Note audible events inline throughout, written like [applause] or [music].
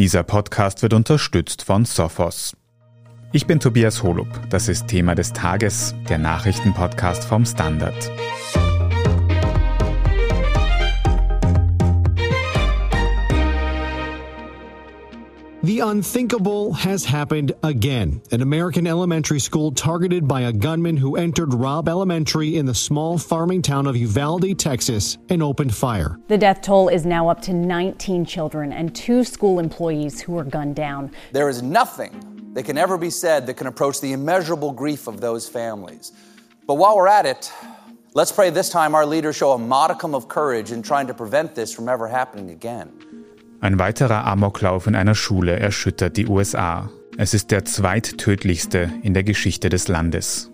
Dieser Podcast wird unterstützt von Sophos. Ich bin Tobias Holub. Das ist Thema des Tages, der Nachrichtenpodcast vom Standard. The unthinkable has happened again. An American elementary school targeted by a gunman who entered Robb Elementary in the small farming town of Uvalde, Texas, and opened fire. The death toll is now up to 19 children and two school employees who were gunned down. There is nothing that can ever be said that can approach the immeasurable grief of those families. But while we're at it, let's pray this time our leaders show a modicum of courage in trying to prevent this from ever happening again. Ein weiterer Amoklauf in einer Schule erschüttert die USA. Es ist der zweittödlichste in der Geschichte des Landes.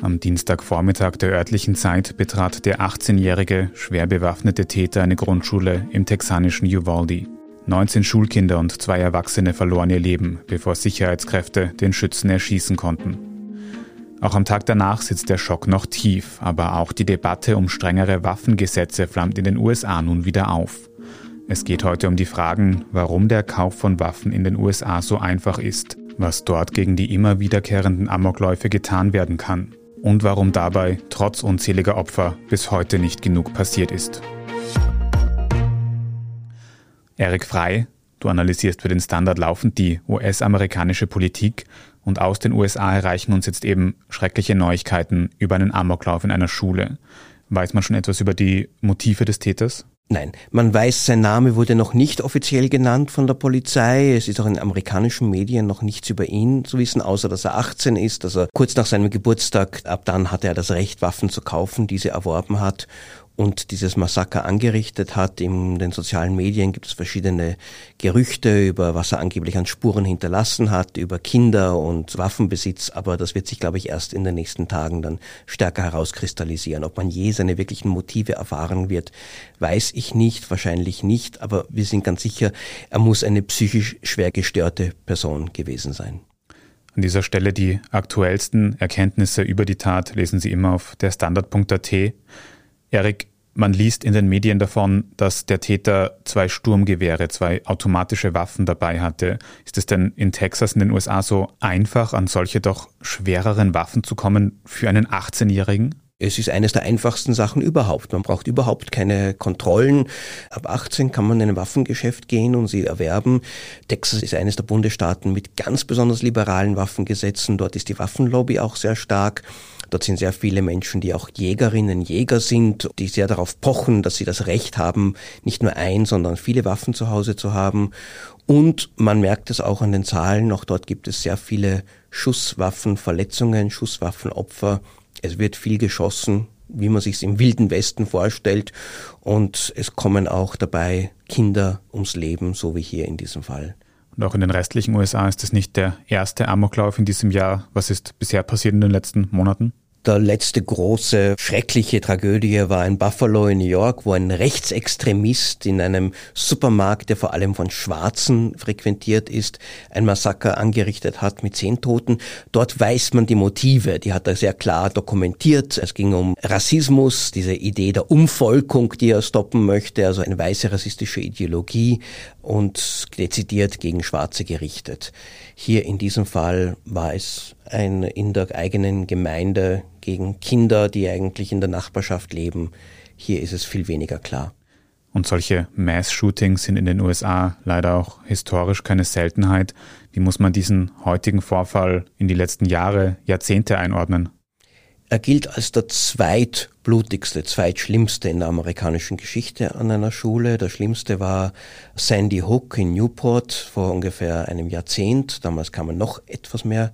Am Dienstagvormittag der örtlichen Zeit betrat der 18-jährige, schwer bewaffnete Täter eine Grundschule im texanischen Uvalde. 19 Schulkinder und zwei Erwachsene verloren ihr Leben, bevor Sicherheitskräfte den Schützen erschießen konnten. Auch am Tag danach sitzt der Schock noch tief, aber auch die Debatte um strengere Waffengesetze flammt in den USA nun wieder auf. Es geht heute um die Fragen, warum der Kauf von Waffen in den USA so einfach ist, was dort gegen die immer wiederkehrenden Amokläufe getan werden kann und warum dabei, trotz unzähliger Opfer, bis heute nicht genug passiert ist. Erik Frei, du analysierst für den Standard laufend die US-amerikanische Politik und aus den USA erreichen uns jetzt eben schreckliche Neuigkeiten über einen Amoklauf in einer Schule. Weiß man schon etwas über die Motive des Täters? Nein, man weiß, sein Name wurde noch nicht offiziell genannt von der Polizei. Es ist auch in amerikanischen Medien noch nichts über ihn zu wissen, außer dass er 18 ist, dass er kurz nach seinem Geburtstag, ab dann hatte er das Recht, Waffen zu kaufen, diese erworben hat und dieses Massaker angerichtet hat. In den sozialen Medien gibt es verschiedene Gerüchte über, was er angeblich an Spuren hinterlassen hat, über Kinder und Waffenbesitz, aber das wird sich, glaube ich, erst in den nächsten Tagen dann stärker herauskristallisieren. Ob man je seine wirklichen Motive erfahren wird, weiß ich nicht, wahrscheinlich nicht, aber wir sind ganz sicher, er muss eine psychisch schwer gestörte Person gewesen sein. An dieser Stelle die aktuellsten Erkenntnisse über die Tat lesen Sie immer auf der Standard.at. Erik, man liest in den Medien davon, dass der Täter zwei Sturmgewehre, zwei automatische Waffen dabei hatte. Ist es denn in Texas in den USA so einfach, an solche doch schwereren Waffen zu kommen für einen 18-Jährigen? Es ist eines der einfachsten Sachen überhaupt. Man braucht überhaupt keine Kontrollen. Ab 18 kann man in ein Waffengeschäft gehen und sie erwerben. Texas ist eines der Bundesstaaten mit ganz besonders liberalen Waffengesetzen. Dort ist die Waffenlobby auch sehr stark. Dort sind sehr viele Menschen, die auch Jägerinnen, Jäger sind, die sehr darauf pochen, dass sie das Recht haben, nicht nur ein, sondern viele Waffen zu Hause zu haben. Und man merkt es auch an den Zahlen, auch dort gibt es sehr viele Schusswaffenverletzungen, Schusswaffenopfer. Es wird viel geschossen, wie man sich es im wilden Westen vorstellt. Und es kommen auch dabei Kinder ums Leben, so wie hier in diesem Fall. Und auch in den restlichen USA ist es nicht der erste Amoklauf in diesem Jahr. Was ist bisher passiert in den letzten Monaten? Der letzte große, schreckliche Tragödie war in Buffalo in New York, wo ein Rechtsextremist in einem Supermarkt, der vor allem von Schwarzen frequentiert ist, ein Massaker angerichtet hat mit zehn Toten. Dort weiß man die Motive, die hat er sehr klar dokumentiert. Es ging um Rassismus, diese Idee der Umvolkung, die er stoppen möchte, also eine weiße rassistische Ideologie und dezidiert gegen Schwarze gerichtet. Hier in diesem Fall war es ein in der eigenen Gemeinde gegen Kinder, die eigentlich in der Nachbarschaft leben. Hier ist es viel weniger klar. Und solche Mass-Shootings sind in den USA leider auch historisch keine Seltenheit. Wie muss man diesen heutigen Vorfall in die letzten Jahre, Jahrzehnte einordnen? Er gilt als der zweitblutigste, zweitschlimmste in der amerikanischen Geschichte an einer Schule. Der schlimmste war Sandy Hook in Newport vor ungefähr einem Jahrzehnt. Damals kamen noch etwas mehr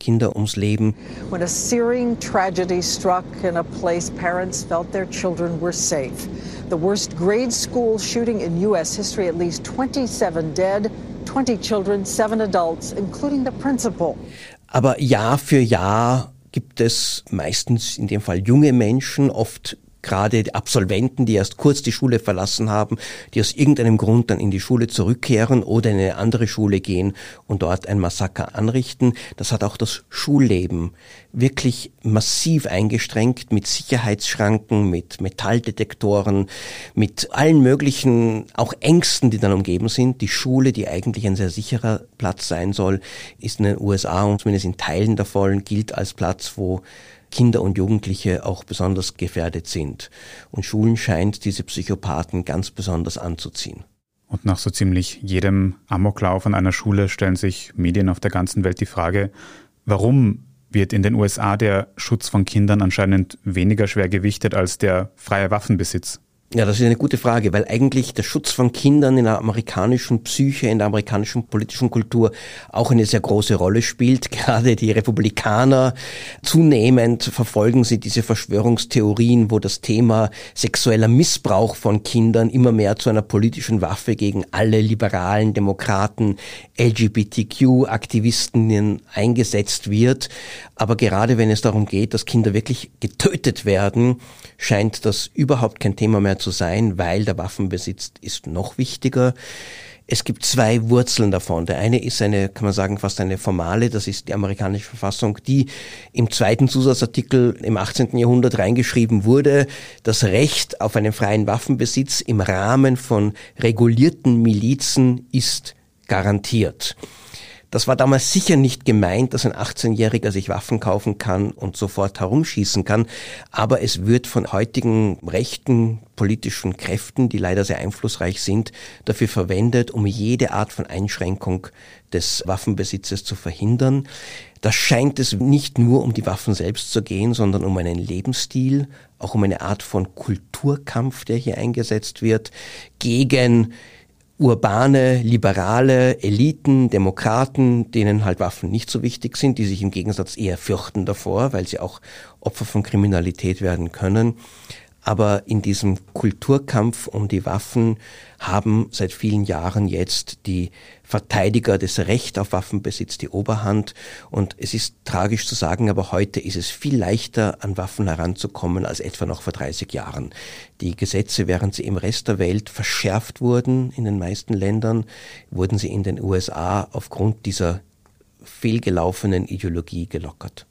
Kinder ums Leben. When a searing tragedy struck in a place parents felt their children were safe. The worst grade school shooting in U.S. history, at least 27 dead, 20 children, seven adults, including the principal. Aber Jahr für Jahr gibt es meistens in dem Fall junge Menschen, oft gerade Absolventen, die erst kurz die Schule verlassen haben, die aus irgendeinem Grund dann in die Schule zurückkehren oder in eine andere Schule gehen und dort ein Massaker anrichten. Das hat auch das Schulleben wirklich massiv eingestrengt mit Sicherheitsschranken, mit Metalldetektoren, mit allen möglichen auch Ängsten, die dann umgeben sind. Die Schule, die eigentlich ein sehr sicherer Platz sein soll, ist in den USA und zumindest in Teilen davon gilt als Platz, wo Kinder und Jugendliche auch besonders gefährdet sind. Und Schulen scheint diese Psychopathen ganz besonders anzuziehen. Und nach so ziemlich jedem Amoklauf an einer Schule stellen sich Medien auf der ganzen Welt die Frage, warum wird in den USA der Schutz von Kindern anscheinend weniger schwer gewichtet als der freie Waffenbesitz? Ja, das ist eine gute Frage, weil eigentlich der Schutz von Kindern in der amerikanischen Psyche, in der amerikanischen politischen Kultur auch eine sehr große Rolle spielt. [laughs] Gerade die Republikaner zunehmend verfolgen sie diese Verschwörungstheorien, wo das Thema sexueller Missbrauch von Kindern immer mehr zu einer politischen Waffe gegen alle liberalen Demokraten, LGBTQ-Aktivisten eingesetzt wird. Aber gerade wenn es darum geht, dass Kinder wirklich getötet werden, scheint das überhaupt kein Thema mehr zu sein, weil der Waffenbesitz ist noch wichtiger. Es gibt zwei Wurzeln davon. Der eine ist eine, kann man sagen, fast eine formale, das ist die amerikanische Verfassung, die im zweiten Zusatzartikel im 18. Jahrhundert reingeschrieben wurde, das Recht auf einen freien Waffenbesitz im Rahmen von regulierten Milizen ist garantiert. Das war damals sicher nicht gemeint, dass ein 18-Jähriger sich Waffen kaufen kann und sofort herumschießen kann, aber es wird von heutigen rechten politischen Kräften, die leider sehr einflussreich sind, dafür verwendet, um jede Art von Einschränkung des Waffenbesitzes zu verhindern. Da scheint es nicht nur um die Waffen selbst zu gehen, sondern um einen Lebensstil, auch um eine Art von Kulturkampf, der hier eingesetzt wird, gegen urbane, liberale Eliten, Demokraten, denen halt Waffen nicht so wichtig sind, die sich im Gegensatz eher fürchten davor, weil sie auch Opfer von Kriminalität werden können. Aber in diesem Kulturkampf um die Waffen haben seit vielen Jahren jetzt die Verteidiger des Recht auf Waffenbesitz die Oberhand. Und es ist tragisch zu sagen, aber heute ist es viel leichter, an Waffen heranzukommen als etwa noch vor 30 Jahren. Die Gesetze, während sie im Rest der Welt verschärft wurden, in den meisten Ländern, wurden sie in den USA aufgrund dieser fehlgelaufenen Ideologie gelockert.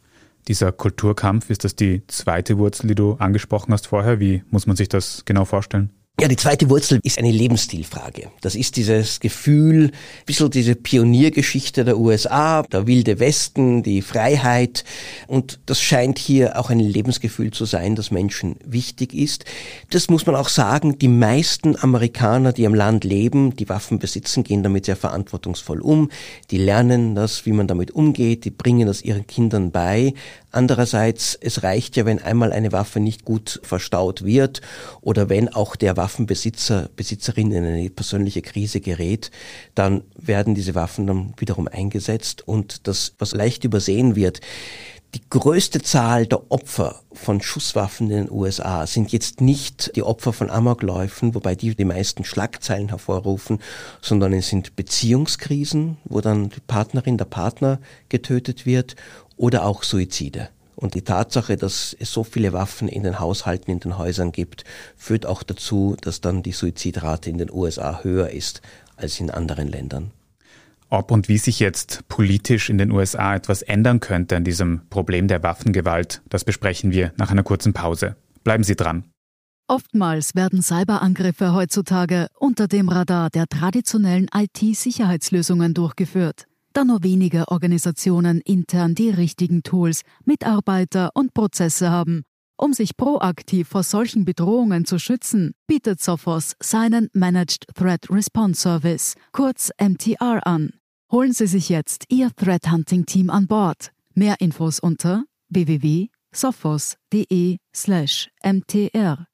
Dieser Kulturkampf, ist das die zweite Wurzel, die du angesprochen hast vorher? Wie muss man sich das genau vorstellen? Ja, die zweite Wurzel ist eine Lebensstilfrage. Das ist dieses Gefühl, ein bisschen diese Pioniergeschichte der USA, der wilde Westen, die Freiheit. Und das scheint hier auch ein Lebensgefühl zu sein, das Menschen wichtig ist. Das muss man auch sagen, die meisten Amerikaner, die am Land leben, die Waffen besitzen, gehen damit sehr verantwortungsvoll um. Die lernen das, wie man damit umgeht, die bringen das ihren Kindern bei. Andererseits, es reicht ja, wenn einmal eine Waffe nicht gut verstaut wird oder wenn auch der Waffenbesitzer, Besitzerin in eine persönliche Krise gerät, dann werden diese Waffen dann wiederum eingesetzt. Und das, was leicht übersehen wird, die größte Zahl der Opfer von Schusswaffen in den USA sind jetzt nicht die Opfer von Amokläufen, wobei die die meisten Schlagzeilen hervorrufen, sondern es sind Beziehungskrisen, wo dann die Partnerin, der Partner getötet wird oder auch Suizide. Und die Tatsache, dass es so viele Waffen in den Haushalten, in den Häusern gibt, führt auch dazu, dass dann die Suizidrate in den USA höher ist als in anderen Ländern. Ob und wie sich jetzt politisch in den USA etwas ändern könnte an diesem Problem der Waffengewalt, das besprechen wir nach einer kurzen Pause. Bleiben Sie dran. Oftmals werden Cyberangriffe heutzutage unter dem Radar der traditionellen IT-Sicherheitslösungen durchgeführt da nur wenige Organisationen intern die richtigen Tools, Mitarbeiter und Prozesse haben. Um sich proaktiv vor solchen Bedrohungen zu schützen, bietet Sophos seinen Managed Threat Response Service, kurz MTR, an. Holen Sie sich jetzt Ihr Threat Hunting Team an Bord. Mehr Infos unter www.sophos.de/mtr.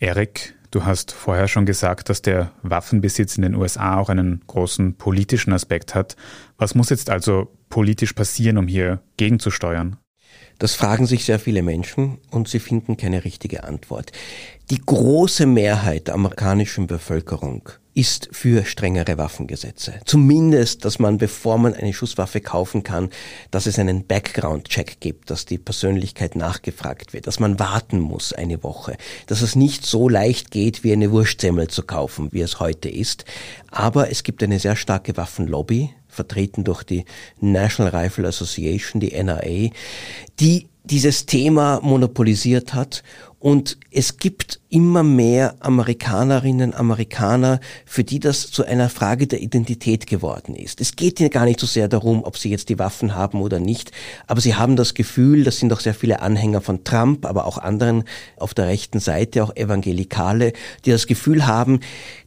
Erik, Du hast vorher schon gesagt, dass der Waffenbesitz in den USA auch einen großen politischen Aspekt hat. Was muss jetzt also politisch passieren, um hier gegenzusteuern? Das fragen sich sehr viele Menschen und sie finden keine richtige Antwort. Die große Mehrheit der amerikanischen Bevölkerung ist für strengere Waffengesetze. Zumindest, dass man, bevor man eine Schusswaffe kaufen kann, dass es einen Background-Check gibt, dass die Persönlichkeit nachgefragt wird, dass man warten muss eine Woche, dass es nicht so leicht geht, wie eine Wurstsemmel zu kaufen, wie es heute ist. Aber es gibt eine sehr starke Waffenlobby, vertreten durch die National Rifle Association, die NRA, die dieses Thema monopolisiert hat und es gibt immer mehr Amerikanerinnen, Amerikaner, für die das zu einer Frage der Identität geworden ist. Es geht ihnen gar nicht so sehr darum, ob sie jetzt die Waffen haben oder nicht, aber sie haben das Gefühl, das sind auch sehr viele Anhänger von Trump, aber auch anderen auf der rechten Seite, auch Evangelikale, die das Gefühl haben,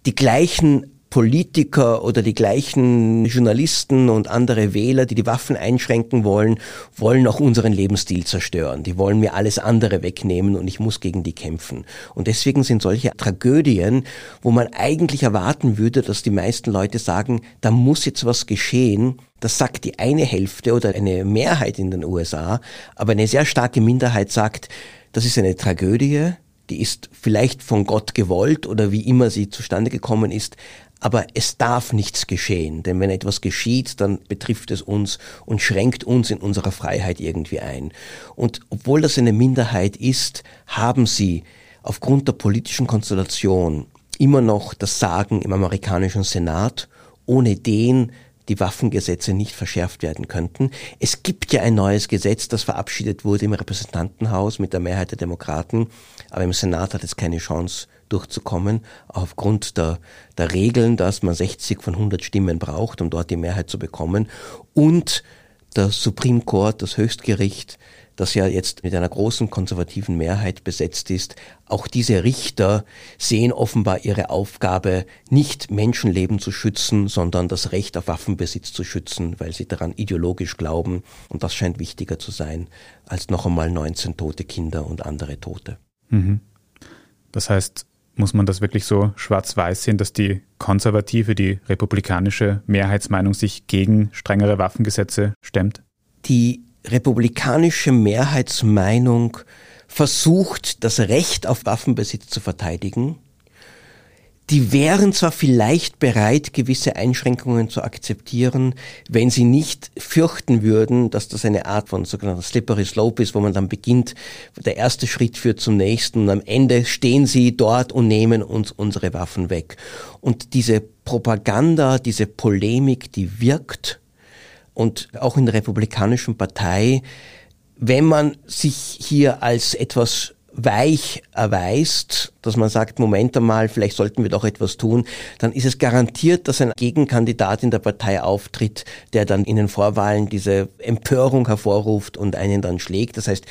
die gleichen Politiker oder die gleichen Journalisten und andere Wähler, die die Waffen einschränken wollen, wollen auch unseren Lebensstil zerstören. Die wollen mir alles andere wegnehmen und ich muss gegen die kämpfen. Und deswegen sind solche Tragödien, wo man eigentlich erwarten würde, dass die meisten Leute sagen, da muss jetzt was geschehen, das sagt die eine Hälfte oder eine Mehrheit in den USA, aber eine sehr starke Minderheit sagt, das ist eine Tragödie, die ist vielleicht von Gott gewollt oder wie immer sie zustande gekommen ist, aber es darf nichts geschehen, denn wenn etwas geschieht, dann betrifft es uns und schränkt uns in unserer Freiheit irgendwie ein. Und obwohl das eine Minderheit ist, haben sie aufgrund der politischen Konstellation immer noch das Sagen im amerikanischen Senat, ohne den die Waffengesetze nicht verschärft werden könnten. Es gibt ja ein neues Gesetz, das verabschiedet wurde im Repräsentantenhaus mit der Mehrheit der Demokraten, aber im Senat hat es keine Chance durchzukommen, aufgrund der, der Regeln, dass man 60 von 100 Stimmen braucht, um dort die Mehrheit zu bekommen. Und der Supreme Court, das Höchstgericht, das ja jetzt mit einer großen konservativen Mehrheit besetzt ist, auch diese Richter sehen offenbar ihre Aufgabe, nicht Menschenleben zu schützen, sondern das Recht auf Waffenbesitz zu schützen, weil sie daran ideologisch glauben. Und das scheint wichtiger zu sein als noch einmal 19 tote Kinder und andere Tote. Mhm. Das heißt, muss man das wirklich so schwarz-weiß sehen, dass die konservative, die republikanische Mehrheitsmeinung sich gegen strengere Waffengesetze stemmt? Die republikanische Mehrheitsmeinung versucht, das Recht auf Waffenbesitz zu verteidigen die wären zwar vielleicht bereit, gewisse Einschränkungen zu akzeptieren, wenn sie nicht fürchten würden, dass das eine Art von sogenannter Slippery Slope ist, wo man dann beginnt, der erste Schritt führt zum nächsten und am Ende stehen sie dort und nehmen uns unsere Waffen weg. Und diese Propaganda, diese Polemik, die wirkt und auch in der Republikanischen Partei, wenn man sich hier als etwas weich erweist, dass man sagt, Moment einmal, vielleicht sollten wir doch etwas tun, dann ist es garantiert, dass ein Gegenkandidat in der Partei auftritt, der dann in den Vorwahlen diese Empörung hervorruft und einen dann schlägt. Das heißt,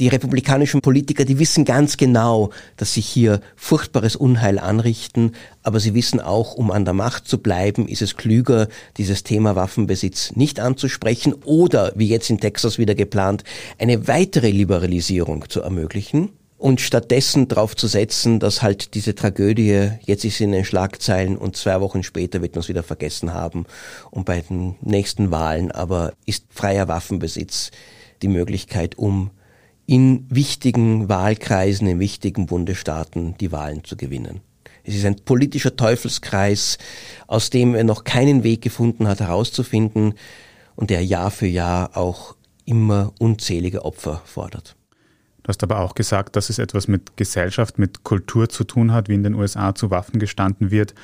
die republikanischen Politiker, die wissen ganz genau, dass sie hier furchtbares Unheil anrichten, aber sie wissen auch, um an der Macht zu bleiben, ist es klüger, dieses Thema Waffenbesitz nicht anzusprechen oder, wie jetzt in Texas wieder geplant, eine weitere Liberalisierung zu ermöglichen und stattdessen darauf zu setzen, dass halt diese Tragödie, jetzt ist sie in den Schlagzeilen und zwei Wochen später wird man es wieder vergessen haben. Und bei den nächsten Wahlen aber ist freier Waffenbesitz die Möglichkeit, um in wichtigen Wahlkreisen, in wichtigen Bundesstaaten die Wahlen zu gewinnen. Es ist ein politischer Teufelskreis, aus dem er noch keinen Weg gefunden hat herauszufinden und der Jahr für Jahr auch immer unzählige Opfer fordert. Du hast aber auch gesagt, dass es etwas mit Gesellschaft, mit Kultur zu tun hat, wie in den USA zu Waffen gestanden wird.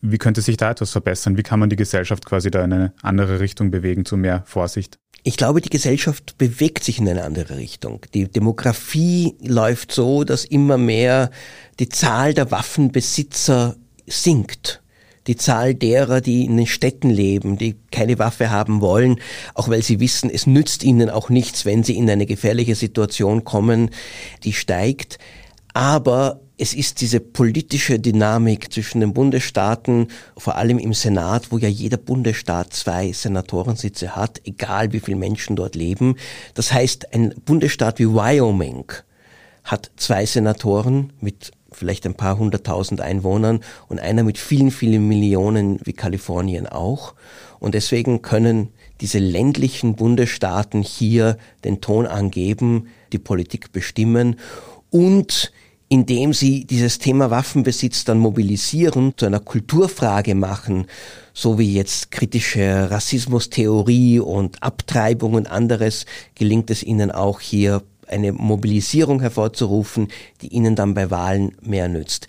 Wie könnte sich da etwas verbessern? Wie kann man die Gesellschaft quasi da in eine andere Richtung bewegen, zu mehr Vorsicht? Ich glaube, die Gesellschaft bewegt sich in eine andere Richtung. Die Demografie läuft so, dass immer mehr die Zahl der Waffenbesitzer sinkt die Zahl derer, die in den Städten leben, die keine Waffe haben wollen, auch weil sie wissen, es nützt ihnen auch nichts, wenn sie in eine gefährliche Situation kommen, die steigt. Aber es ist diese politische Dynamik zwischen den Bundesstaaten, vor allem im Senat, wo ja jeder Bundesstaat zwei Senatorensitze hat, egal wie viele Menschen dort leben. Das heißt, ein Bundesstaat wie Wyoming hat zwei Senatoren mit vielleicht ein paar hunderttausend Einwohnern und einer mit vielen, vielen Millionen wie Kalifornien auch. Und deswegen können diese ländlichen Bundesstaaten hier den Ton angeben, die Politik bestimmen und indem sie dieses Thema Waffenbesitz dann mobilisieren, zu einer Kulturfrage machen, so wie jetzt kritische Rassismustheorie und Abtreibung und anderes, gelingt es ihnen auch hier eine Mobilisierung hervorzurufen, die ihnen dann bei Wahlen mehr nützt.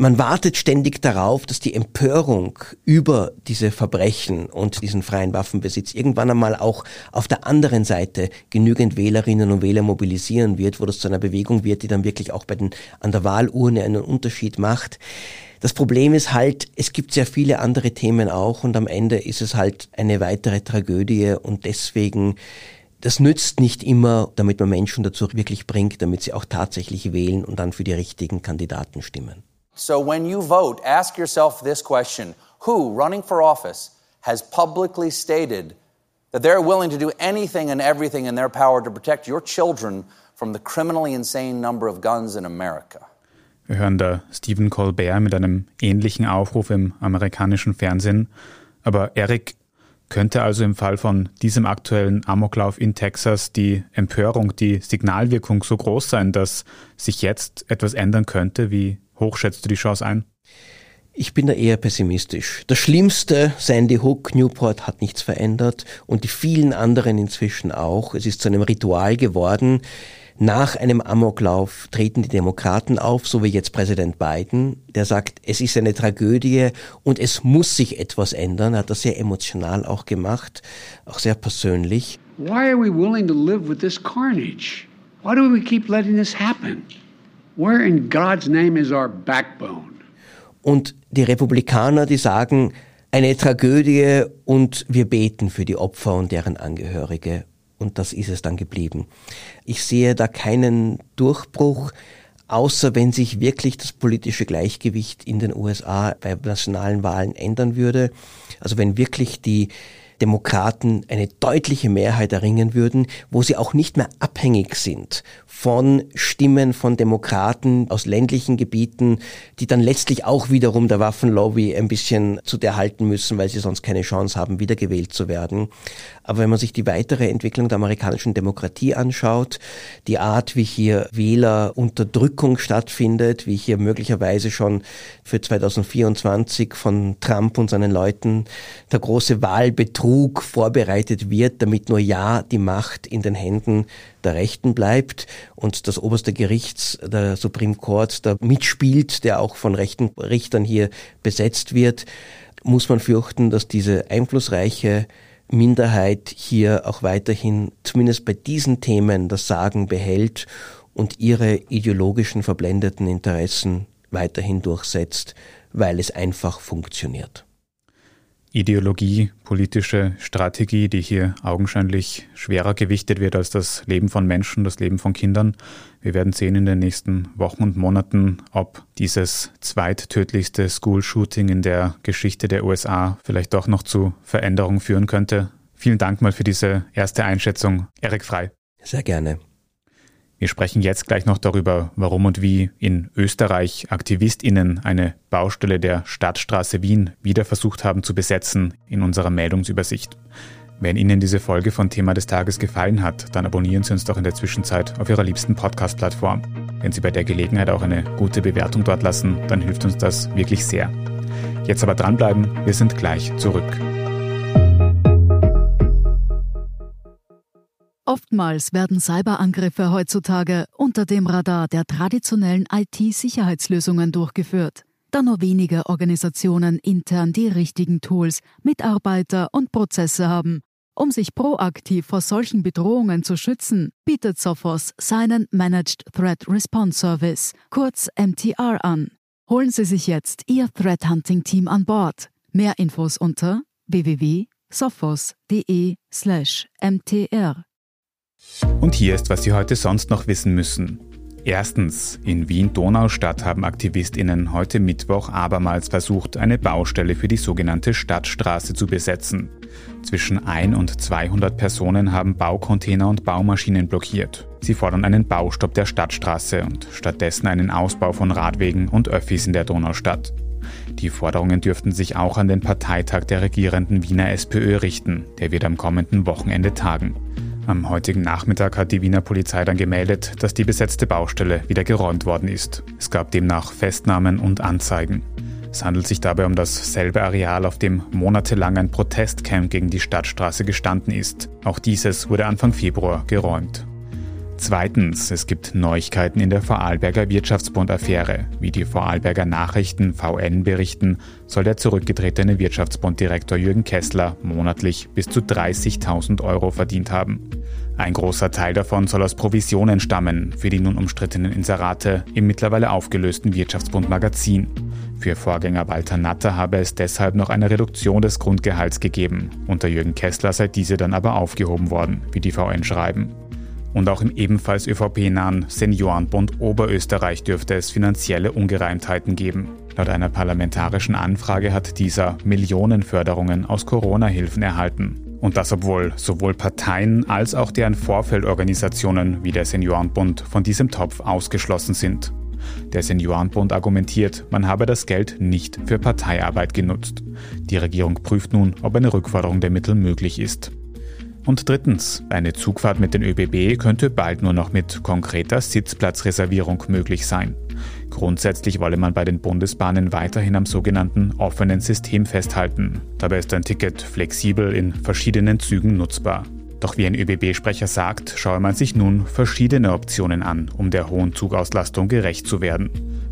Man wartet ständig darauf, dass die Empörung über diese Verbrechen und diesen freien Waffenbesitz irgendwann einmal auch auf der anderen Seite genügend Wählerinnen und Wähler mobilisieren wird, wo das zu einer Bewegung wird, die dann wirklich auch bei den, an der Wahlurne einen Unterschied macht. Das Problem ist halt, es gibt sehr viele andere Themen auch und am Ende ist es halt eine weitere Tragödie und deswegen das nützt nicht immer, damit man Menschen dazu wirklich bringt, damit sie auch tatsächlich wählen und dann für die richtigen Kandidaten stimmen. So when you vote, ask yourself this question Who, running for office, has publicly stated that they're willing to do anything and everything in their power to protect your children from the criminally insane number of guns in America? Wir hören da Stephen Colbert mit einem ähnlichen Aufruf im amerikanischen Fernsehen. Aber Eric, könnte also im Fall von diesem aktuellen Amoklauf in Texas die Empörung, die Signalwirkung so groß sein, dass sich jetzt etwas ändern könnte? Wie hoch schätzt du die Chance ein? Ich bin da eher pessimistisch. Das Schlimmste, Sandy Hook, Newport hat nichts verändert und die vielen anderen inzwischen auch. Es ist zu einem Ritual geworden. Nach einem Amoklauf treten die Demokraten auf, so wie jetzt Präsident Biden, der sagt, es ist eine Tragödie und es muss sich etwas ändern. Er hat das sehr emotional auch gemacht, auch sehr persönlich. Why are we willing to live with this carnage? Why do we keep letting this happen? Where in God's name is our backbone? Und die Republikaner, die sagen, eine Tragödie und wir beten für die Opfer und deren Angehörige. Und das ist es dann geblieben. Ich sehe da keinen Durchbruch, außer wenn sich wirklich das politische Gleichgewicht in den USA bei nationalen Wahlen ändern würde. Also wenn wirklich die Demokraten eine deutliche Mehrheit erringen würden, wo sie auch nicht mehr abhängig sind von Stimmen von Demokraten aus ländlichen Gebieten, die dann letztlich auch wiederum der Waffenlobby ein bisschen zu der halten müssen, weil sie sonst keine Chance haben, wiedergewählt zu werden. Aber wenn man sich die weitere Entwicklung der amerikanischen Demokratie anschaut, die Art, wie hier Wählerunterdrückung stattfindet, wie hier möglicherweise schon für 2024 von Trump und seinen Leuten der große Wahlbetrug vorbereitet wird, damit nur ja die Macht in den Händen der Rechten bleibt und das oberste Gerichts, der Supreme Court, da mitspielt, der auch von rechten Richtern hier besetzt wird, muss man fürchten, dass diese einflussreiche Minderheit hier auch weiterhin, zumindest bei diesen Themen, das Sagen behält und ihre ideologischen verblendeten Interessen weiterhin durchsetzt, weil es einfach funktioniert. Ideologie, politische Strategie, die hier augenscheinlich schwerer gewichtet wird als das Leben von Menschen, das Leben von Kindern. Wir werden sehen in den nächsten Wochen und Monaten, ob dieses zweittödlichste School-Shooting in der Geschichte der USA vielleicht doch noch zu Veränderungen führen könnte. Vielen Dank mal für diese erste Einschätzung, Erik Frei. Sehr gerne. Wir sprechen jetzt gleich noch darüber, warum und wie in Österreich AktivistInnen eine Baustelle der Stadtstraße Wien wieder versucht haben zu besetzen in unserer Meldungsübersicht. Wenn Ihnen diese Folge von Thema des Tages gefallen hat, dann abonnieren Sie uns doch in der Zwischenzeit auf Ihrer liebsten Podcast-Plattform. Wenn Sie bei der Gelegenheit auch eine gute Bewertung dort lassen, dann hilft uns das wirklich sehr. Jetzt aber dranbleiben, wir sind gleich zurück. Oftmals werden Cyberangriffe heutzutage unter dem Radar der traditionellen IT-Sicherheitslösungen durchgeführt, da nur wenige Organisationen intern die richtigen Tools, Mitarbeiter und Prozesse haben. Um sich proaktiv vor solchen Bedrohungen zu schützen, bietet Sophos seinen Managed Threat Response Service, kurz MTR, an. Holen Sie sich jetzt Ihr Threat Hunting Team an Bord. Mehr Infos unter www.sophos.de/mtr. Und hier ist, was Sie heute sonst noch wissen müssen. Erstens, in Wien-Donaustadt haben AktivistInnen heute Mittwoch abermals versucht, eine Baustelle für die sogenannte Stadtstraße zu besetzen. Zwischen 1 und 200 Personen haben Baucontainer und Baumaschinen blockiert. Sie fordern einen Baustopp der Stadtstraße und stattdessen einen Ausbau von Radwegen und Öffis in der Donaustadt. Die Forderungen dürften sich auch an den Parteitag der regierenden Wiener SPÖ richten, der wird am kommenden Wochenende tagen. Am heutigen Nachmittag hat die Wiener Polizei dann gemeldet, dass die besetzte Baustelle wieder geräumt worden ist. Es gab demnach Festnahmen und Anzeigen. Es handelt sich dabei um dasselbe Areal, auf dem monatelang ein Protestcamp gegen die Stadtstraße gestanden ist. Auch dieses wurde Anfang Februar geräumt. Zweitens, es gibt Neuigkeiten in der Vorarlberger Wirtschaftsbund-Affäre. Wie die Vorarlberger Nachrichten VN berichten, soll der zurückgetretene Wirtschaftsbunddirektor Jürgen Kessler monatlich bis zu 30.000 Euro verdient haben. Ein großer Teil davon soll aus Provisionen stammen für die nun umstrittenen Inserate im mittlerweile aufgelösten Wirtschaftsbund Magazin. Für Vorgänger Walter Natter habe es deshalb noch eine Reduktion des Grundgehalts gegeben. Unter Jürgen Kessler sei diese dann aber aufgehoben worden, wie die VN schreiben. Und auch im ebenfalls ÖVP-nahen Seniorenbund Oberösterreich dürfte es finanzielle Ungereimtheiten geben. Laut einer parlamentarischen Anfrage hat dieser Millionen Förderungen aus Corona-Hilfen erhalten. Und das obwohl sowohl Parteien als auch deren Vorfeldorganisationen wie der Seniorenbund von diesem Topf ausgeschlossen sind. Der Seniorenbund argumentiert, man habe das Geld nicht für Parteiarbeit genutzt. Die Regierung prüft nun, ob eine Rückforderung der Mittel möglich ist. Und drittens, eine Zugfahrt mit den ÖBB könnte bald nur noch mit konkreter Sitzplatzreservierung möglich sein. Grundsätzlich wolle man bei den Bundesbahnen weiterhin am sogenannten offenen System festhalten. Dabei ist ein Ticket flexibel in verschiedenen Zügen nutzbar. Doch wie ein ÖBB-Sprecher sagt, schaue man sich nun verschiedene Optionen an, um der hohen Zugauslastung gerecht zu werden.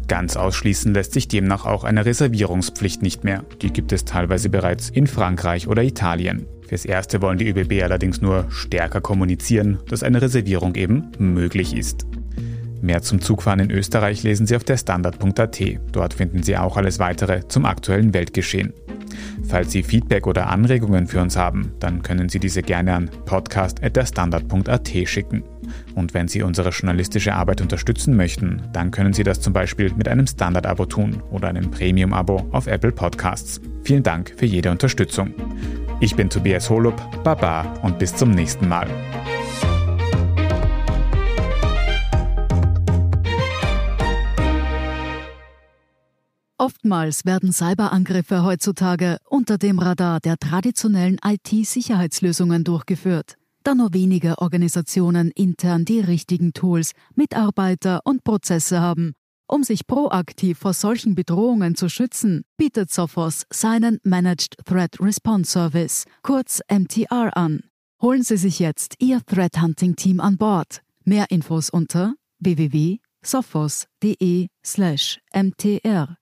Ganz ausschließen lässt sich demnach auch eine Reservierungspflicht nicht mehr. Die gibt es teilweise bereits in Frankreich oder Italien. Fürs Erste wollen die ÖBB allerdings nur stärker kommunizieren, dass eine Reservierung eben möglich ist. Mehr zum Zugfahren in Österreich lesen Sie auf der Standard.at. Dort finden Sie auch alles weitere zum aktuellen Weltgeschehen. Falls Sie Feedback oder Anregungen für uns haben, dann können Sie diese gerne an podcast.derstandard.at schicken. Und wenn Sie unsere journalistische Arbeit unterstützen möchten, dann können Sie das zum Beispiel mit einem Standard-Abo tun oder einem Premium-Abo auf Apple Podcasts. Vielen Dank für jede Unterstützung. Ich bin Tobias Holub, Baba und bis zum nächsten Mal. Oftmals werden Cyberangriffe heutzutage unter dem Radar der traditionellen IT-Sicherheitslösungen durchgeführt, da nur wenige Organisationen intern die richtigen Tools, Mitarbeiter und Prozesse haben, um sich proaktiv vor solchen Bedrohungen zu schützen, bietet Sophos seinen Managed Threat Response Service, kurz MTR, an. Holen Sie sich jetzt Ihr Threat Hunting Team an Bord. Mehr Infos unter www.sophos.de/mtr.